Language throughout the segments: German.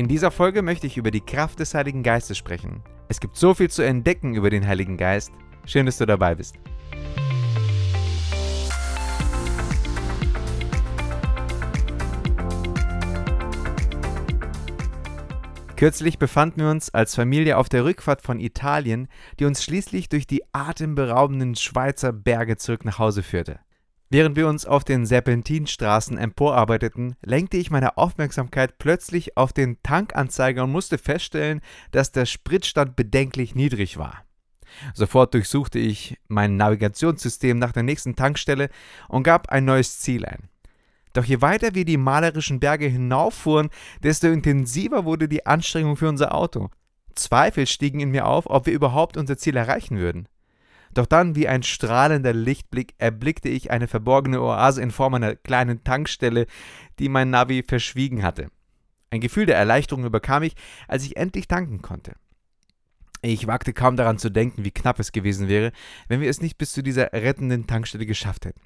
In dieser Folge möchte ich über die Kraft des Heiligen Geistes sprechen. Es gibt so viel zu entdecken über den Heiligen Geist. Schön, dass du dabei bist. Kürzlich befanden wir uns als Familie auf der Rückfahrt von Italien, die uns schließlich durch die atemberaubenden Schweizer Berge zurück nach Hause führte. Während wir uns auf den Serpentinstraßen emporarbeiteten, lenkte ich meine Aufmerksamkeit plötzlich auf den Tankanzeiger und musste feststellen, dass der Spritstand bedenklich niedrig war. Sofort durchsuchte ich mein Navigationssystem nach der nächsten Tankstelle und gab ein neues Ziel ein. Doch je weiter wir die malerischen Berge hinauffuhren, desto intensiver wurde die Anstrengung für unser Auto. Zweifel stiegen in mir auf, ob wir überhaupt unser Ziel erreichen würden. Doch dann, wie ein strahlender Lichtblick, erblickte ich eine verborgene Oase in Form einer kleinen Tankstelle, die mein Navi verschwiegen hatte. Ein Gefühl der Erleichterung überkam ich, als ich endlich tanken konnte. Ich wagte kaum daran zu denken, wie knapp es gewesen wäre, wenn wir es nicht bis zu dieser rettenden Tankstelle geschafft hätten.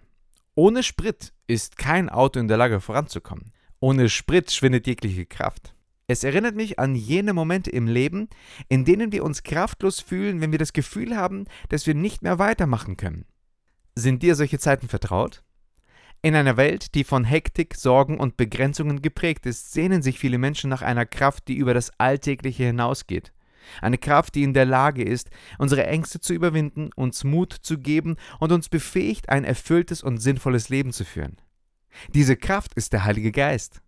Ohne Sprit ist kein Auto in der Lage voranzukommen. Ohne Sprit schwindet jegliche Kraft. Es erinnert mich an jene Momente im Leben, in denen wir uns kraftlos fühlen, wenn wir das Gefühl haben, dass wir nicht mehr weitermachen können. Sind dir solche Zeiten vertraut? In einer Welt, die von Hektik, Sorgen und Begrenzungen geprägt ist, sehnen sich viele Menschen nach einer Kraft, die über das Alltägliche hinausgeht. Eine Kraft, die in der Lage ist, unsere Ängste zu überwinden, uns Mut zu geben und uns befähigt, ein erfülltes und sinnvolles Leben zu führen. Diese Kraft ist der Heilige Geist.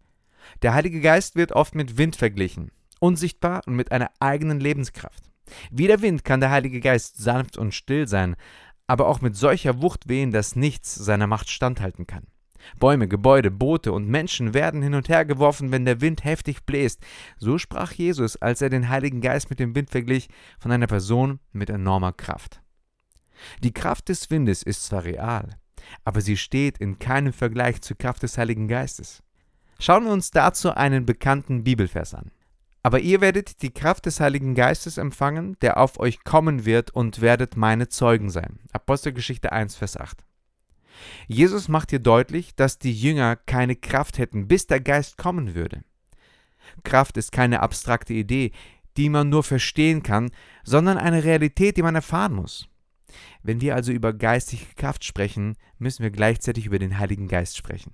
Der Heilige Geist wird oft mit Wind verglichen, unsichtbar und mit einer eigenen Lebenskraft. Wie der Wind kann der Heilige Geist sanft und still sein, aber auch mit solcher Wucht wehen, dass nichts seiner Macht standhalten kann. Bäume, Gebäude, Boote und Menschen werden hin und her geworfen, wenn der Wind heftig bläst. So sprach Jesus, als er den Heiligen Geist mit dem Wind verglich, von einer Person mit enormer Kraft. Die Kraft des Windes ist zwar real, aber sie steht in keinem Vergleich zur Kraft des Heiligen Geistes. Schauen wir uns dazu einen bekannten Bibelvers an. Aber ihr werdet die Kraft des Heiligen Geistes empfangen, der auf euch kommen wird, und werdet meine Zeugen sein. Apostelgeschichte 1, Vers 8. Jesus macht hier deutlich, dass die Jünger keine Kraft hätten, bis der Geist kommen würde. Kraft ist keine abstrakte Idee, die man nur verstehen kann, sondern eine Realität, die man erfahren muss. Wenn wir also über geistige Kraft sprechen, müssen wir gleichzeitig über den Heiligen Geist sprechen.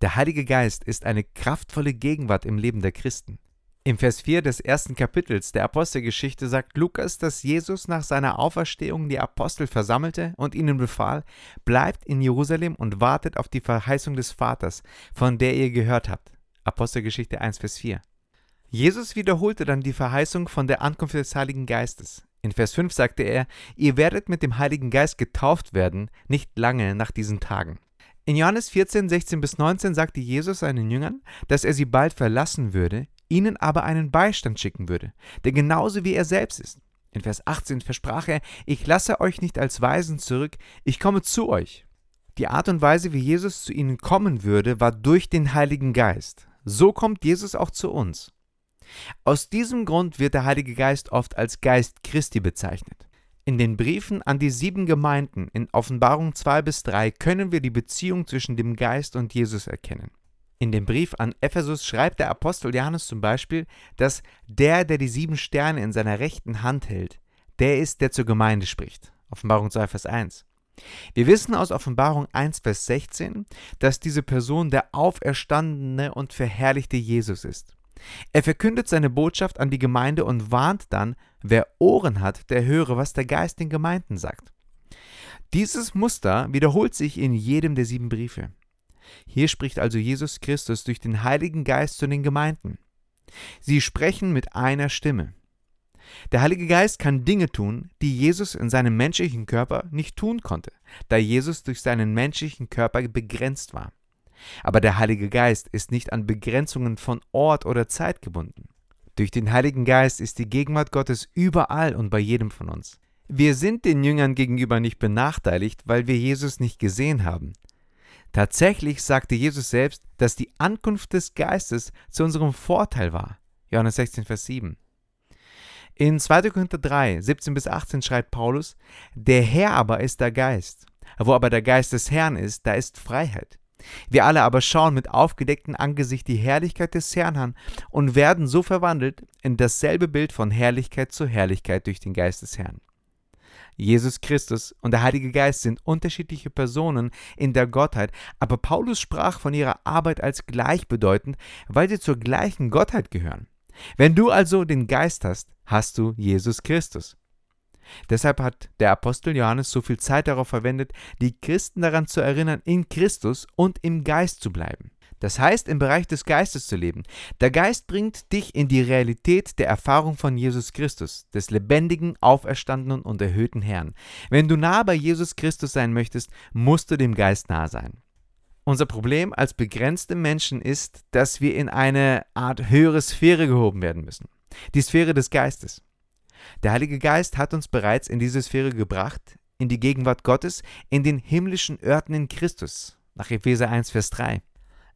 Der Heilige Geist ist eine kraftvolle Gegenwart im Leben der Christen. Im Vers 4 des ersten Kapitels der Apostelgeschichte sagt Lukas, dass Jesus nach seiner Auferstehung die Apostel versammelte und ihnen befahl, bleibt in Jerusalem und wartet auf die Verheißung des Vaters, von der ihr gehört habt. Apostelgeschichte 1, Vers 4. Jesus wiederholte dann die Verheißung von der Ankunft des Heiligen Geistes. In Vers 5 sagte er, ihr werdet mit dem Heiligen Geist getauft werden, nicht lange nach diesen Tagen. In Johannes 14, 16 bis 19 sagte Jesus seinen Jüngern, dass er sie bald verlassen würde, ihnen aber einen Beistand schicken würde, der genauso wie er selbst ist. In Vers 18 versprach er, ich lasse euch nicht als Weisen zurück, ich komme zu euch. Die Art und Weise, wie Jesus zu ihnen kommen würde, war durch den Heiligen Geist. So kommt Jesus auch zu uns. Aus diesem Grund wird der Heilige Geist oft als Geist Christi bezeichnet. In den Briefen an die sieben Gemeinden in Offenbarung 2 bis 3 können wir die Beziehung zwischen dem Geist und Jesus erkennen. In dem Brief an Ephesus schreibt der Apostel Johannes zum Beispiel, dass der, der die sieben Sterne in seiner rechten Hand hält, der ist, der zur Gemeinde spricht. Offenbarung 2, Vers 1. Wir wissen aus Offenbarung 1, Vers 16, dass diese Person der auferstandene und verherrlichte Jesus ist. Er verkündet seine Botschaft an die Gemeinde und warnt dann, wer Ohren hat, der höre, was der Geist den Gemeinden sagt. Dieses Muster wiederholt sich in jedem der sieben Briefe. Hier spricht also Jesus Christus durch den Heiligen Geist zu den Gemeinden. Sie sprechen mit einer Stimme. Der Heilige Geist kann Dinge tun, die Jesus in seinem menschlichen Körper nicht tun konnte, da Jesus durch seinen menschlichen Körper begrenzt war. Aber der Heilige Geist ist nicht an Begrenzungen von Ort oder Zeit gebunden. Durch den Heiligen Geist ist die Gegenwart Gottes überall und bei jedem von uns. Wir sind den Jüngern gegenüber nicht benachteiligt, weil wir Jesus nicht gesehen haben. Tatsächlich sagte Jesus selbst, dass die Ankunft des Geistes zu unserem Vorteil war. Johannes 16, Vers 7. In 2. Korinther 3, 17 bis 18 schreibt Paulus, Der Herr aber ist der Geist. Wo aber der Geist des Herrn ist, da ist Freiheit. Wir alle aber schauen mit aufgedecktem Angesicht die Herrlichkeit des Herrn an und werden so verwandelt in dasselbe Bild von Herrlichkeit zu Herrlichkeit durch den Geist des Herrn. Jesus Christus und der Heilige Geist sind unterschiedliche Personen in der Gottheit, aber Paulus sprach von ihrer Arbeit als gleichbedeutend, weil sie zur gleichen Gottheit gehören. Wenn du also den Geist hast, hast du Jesus Christus. Deshalb hat der Apostel Johannes so viel Zeit darauf verwendet, die Christen daran zu erinnern, in Christus und im Geist zu bleiben. Das heißt, im Bereich des Geistes zu leben. Der Geist bringt dich in die Realität der Erfahrung von Jesus Christus, des lebendigen, auferstandenen und erhöhten Herrn. Wenn du nah bei Jesus Christus sein möchtest, musst du dem Geist nah sein. Unser Problem als begrenzte Menschen ist, dass wir in eine Art höhere Sphäre gehoben werden müssen. Die Sphäre des Geistes. Der Heilige Geist hat uns bereits in diese Sphäre gebracht, in die Gegenwart Gottes, in den himmlischen Örten in Christus, nach Epheser 1, Vers 3.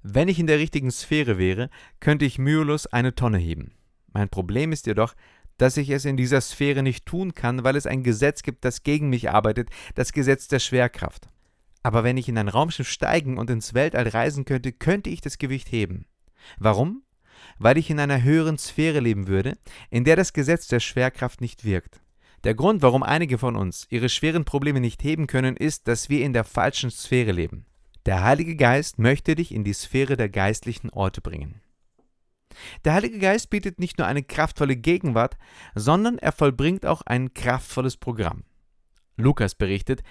Wenn ich in der richtigen Sphäre wäre, könnte ich mühelos eine Tonne heben. Mein Problem ist jedoch, dass ich es in dieser Sphäre nicht tun kann, weil es ein Gesetz gibt, das gegen mich arbeitet, das Gesetz der Schwerkraft. Aber wenn ich in ein Raumschiff steigen und ins Weltall reisen könnte, könnte ich das Gewicht heben. Warum? Weil ich in einer höheren Sphäre leben würde, in der das Gesetz der Schwerkraft nicht wirkt. Der Grund, warum einige von uns ihre schweren Probleme nicht heben können, ist, dass wir in der falschen Sphäre leben. Der Heilige Geist möchte dich in die Sphäre der geistlichen Orte bringen. Der Heilige Geist bietet nicht nur eine kraftvolle Gegenwart, sondern er vollbringt auch ein kraftvolles Programm. Lukas berichtet,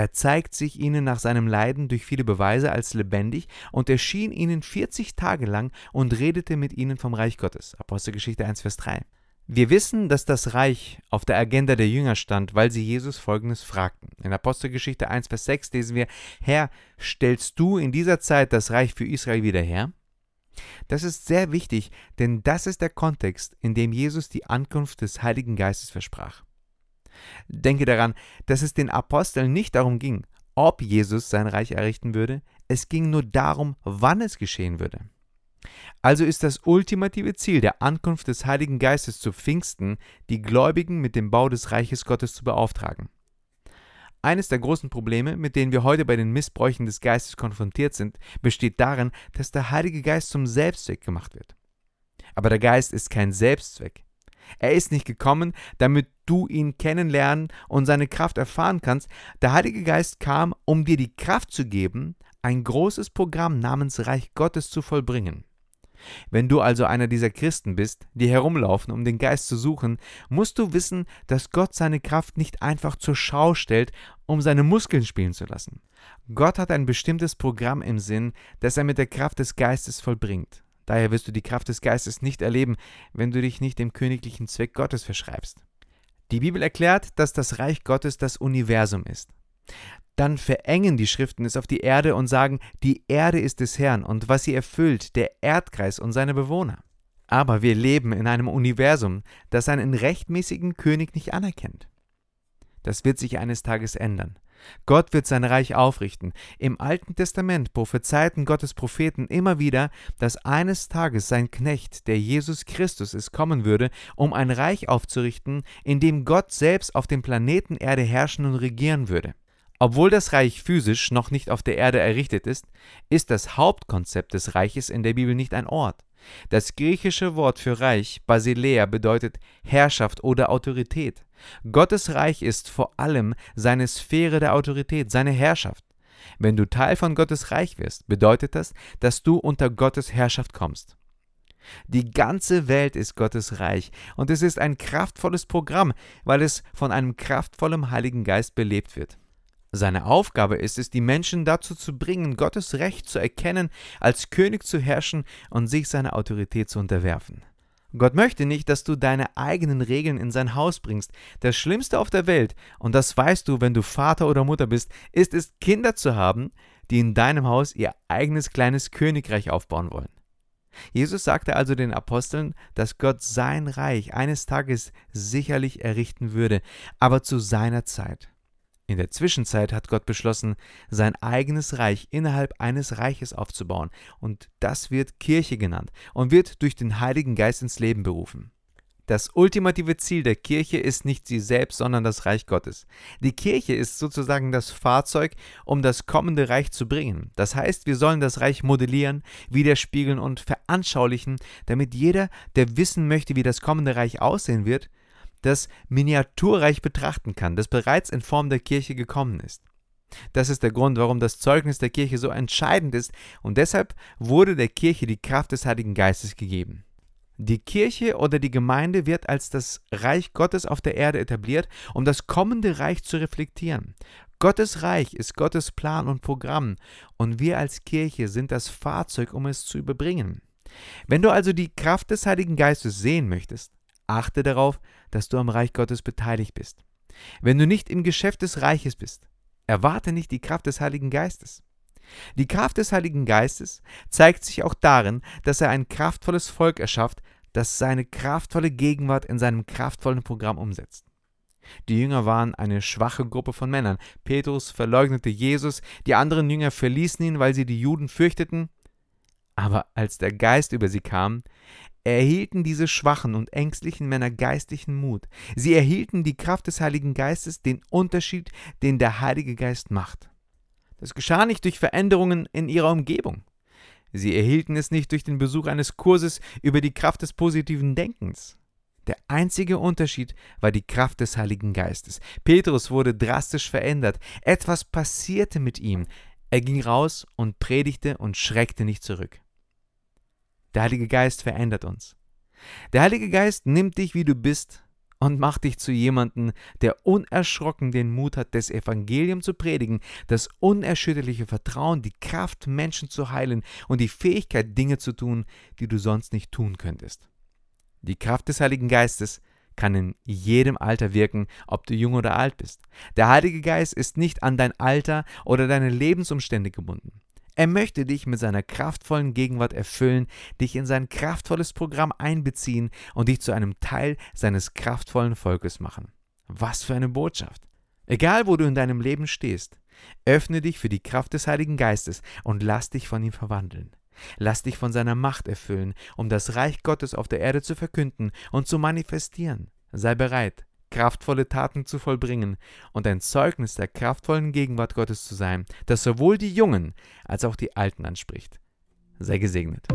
er zeigt sich ihnen nach seinem Leiden durch viele Beweise als lebendig und erschien ihnen 40 Tage lang und redete mit ihnen vom Reich Gottes. Apostelgeschichte 1, Vers 3. Wir wissen, dass das Reich auf der Agenda der Jünger stand, weil sie Jesus Folgendes fragten. In Apostelgeschichte 1, Vers 6 lesen wir, Herr, stellst du in dieser Zeit das Reich für Israel wieder her? Das ist sehr wichtig, denn das ist der Kontext, in dem Jesus die Ankunft des Heiligen Geistes versprach. Denke daran, dass es den Aposteln nicht darum ging, ob Jesus sein Reich errichten würde, es ging nur darum, wann es geschehen würde. Also ist das ultimative Ziel der Ankunft des Heiligen Geistes zu Pfingsten, die Gläubigen mit dem Bau des Reiches Gottes zu beauftragen. Eines der großen Probleme, mit denen wir heute bei den Missbräuchen des Geistes konfrontiert sind, besteht darin, dass der Heilige Geist zum Selbstzweck gemacht wird. Aber der Geist ist kein Selbstzweck. Er ist nicht gekommen, damit du ihn kennenlernen und seine Kraft erfahren kannst. Der Heilige Geist kam, um dir die Kraft zu geben, ein großes Programm namens Reich Gottes zu vollbringen. Wenn du also einer dieser Christen bist, die herumlaufen, um den Geist zu suchen, musst du wissen, dass Gott seine Kraft nicht einfach zur Schau stellt, um seine Muskeln spielen zu lassen. Gott hat ein bestimmtes Programm im Sinn, das er mit der Kraft des Geistes vollbringt. Daher wirst du die Kraft des Geistes nicht erleben, wenn du dich nicht dem königlichen Zweck Gottes verschreibst. Die Bibel erklärt, dass das Reich Gottes das Universum ist. Dann verengen die Schriften es auf die Erde und sagen, die Erde ist des Herrn und was sie erfüllt, der Erdkreis und seine Bewohner. Aber wir leben in einem Universum, das einen rechtmäßigen König nicht anerkennt. Das wird sich eines Tages ändern. Gott wird sein Reich aufrichten. Im Alten Testament prophezeiten Gottes Propheten immer wieder, dass eines Tages sein Knecht, der Jesus Christus ist, kommen würde, um ein Reich aufzurichten, in dem Gott selbst auf dem Planeten Erde herrschen und regieren würde. Obwohl das Reich physisch noch nicht auf der Erde errichtet ist, ist das Hauptkonzept des Reiches in der Bibel nicht ein Ort. Das griechische Wort für Reich, Basilea, bedeutet Herrschaft oder Autorität. Gottes Reich ist vor allem seine Sphäre der Autorität, seine Herrschaft. Wenn du Teil von Gottes Reich wirst, bedeutet das, dass du unter Gottes Herrschaft kommst. Die ganze Welt ist Gottes Reich und es ist ein kraftvolles Programm, weil es von einem kraftvollen Heiligen Geist belebt wird. Seine Aufgabe ist es, die Menschen dazu zu bringen, Gottes Recht zu erkennen, als König zu herrschen und sich seiner Autorität zu unterwerfen. Gott möchte nicht, dass du deine eigenen Regeln in sein Haus bringst. Das Schlimmste auf der Welt, und das weißt du, wenn du Vater oder Mutter bist, ist es, Kinder zu haben, die in deinem Haus ihr eigenes kleines Königreich aufbauen wollen. Jesus sagte also den Aposteln, dass Gott sein Reich eines Tages sicherlich errichten würde, aber zu seiner Zeit. In der Zwischenzeit hat Gott beschlossen, sein eigenes Reich innerhalb eines Reiches aufzubauen, und das wird Kirche genannt und wird durch den Heiligen Geist ins Leben berufen. Das ultimative Ziel der Kirche ist nicht sie selbst, sondern das Reich Gottes. Die Kirche ist sozusagen das Fahrzeug, um das kommende Reich zu bringen. Das heißt, wir sollen das Reich modellieren, widerspiegeln und veranschaulichen, damit jeder, der wissen möchte, wie das kommende Reich aussehen wird, das Miniaturreich betrachten kann, das bereits in Form der Kirche gekommen ist. Das ist der Grund, warum das Zeugnis der Kirche so entscheidend ist und deshalb wurde der Kirche die Kraft des Heiligen Geistes gegeben. Die Kirche oder die Gemeinde wird als das Reich Gottes auf der Erde etabliert, um das kommende Reich zu reflektieren. Gottes Reich ist Gottes Plan und Programm und wir als Kirche sind das Fahrzeug, um es zu überbringen. Wenn du also die Kraft des Heiligen Geistes sehen möchtest, achte darauf, dass du am Reich Gottes beteiligt bist. Wenn du nicht im Geschäft des Reiches bist, erwarte nicht die Kraft des Heiligen Geistes. Die Kraft des Heiligen Geistes zeigt sich auch darin, dass er ein kraftvolles Volk erschafft, das seine kraftvolle Gegenwart in seinem kraftvollen Programm umsetzt. Die Jünger waren eine schwache Gruppe von Männern. Petrus verleugnete Jesus, die anderen Jünger verließen ihn, weil sie die Juden fürchteten. Aber als der Geist über sie kam, erhielten diese schwachen und ängstlichen Männer geistlichen Mut. Sie erhielten die Kraft des Heiligen Geistes, den Unterschied, den der Heilige Geist macht. Das geschah nicht durch Veränderungen in ihrer Umgebung. Sie erhielten es nicht durch den Besuch eines Kurses über die Kraft des positiven Denkens. Der einzige Unterschied war die Kraft des Heiligen Geistes. Petrus wurde drastisch verändert. Etwas passierte mit ihm. Er ging raus und predigte und schreckte nicht zurück. Der Heilige Geist verändert uns. Der Heilige Geist nimmt dich, wie du bist, und mach dich zu jemandem, der unerschrocken den Mut hat, das Evangelium zu predigen, das unerschütterliche Vertrauen, die Kraft, Menschen zu heilen und die Fähigkeit, Dinge zu tun, die du sonst nicht tun könntest. Die Kraft des Heiligen Geistes kann in jedem Alter wirken, ob du jung oder alt bist. Der Heilige Geist ist nicht an dein Alter oder deine Lebensumstände gebunden. Er möchte dich mit seiner kraftvollen Gegenwart erfüllen, dich in sein kraftvolles Programm einbeziehen und dich zu einem Teil seines kraftvollen Volkes machen. Was für eine Botschaft! Egal wo du in deinem Leben stehst, öffne dich für die Kraft des Heiligen Geistes und lass dich von ihm verwandeln. Lass dich von seiner Macht erfüllen, um das Reich Gottes auf der Erde zu verkünden und zu manifestieren. Sei bereit, kraftvolle Taten zu vollbringen und ein Zeugnis der kraftvollen Gegenwart Gottes zu sein, das sowohl die Jungen als auch die Alten anspricht. Sei gesegnet.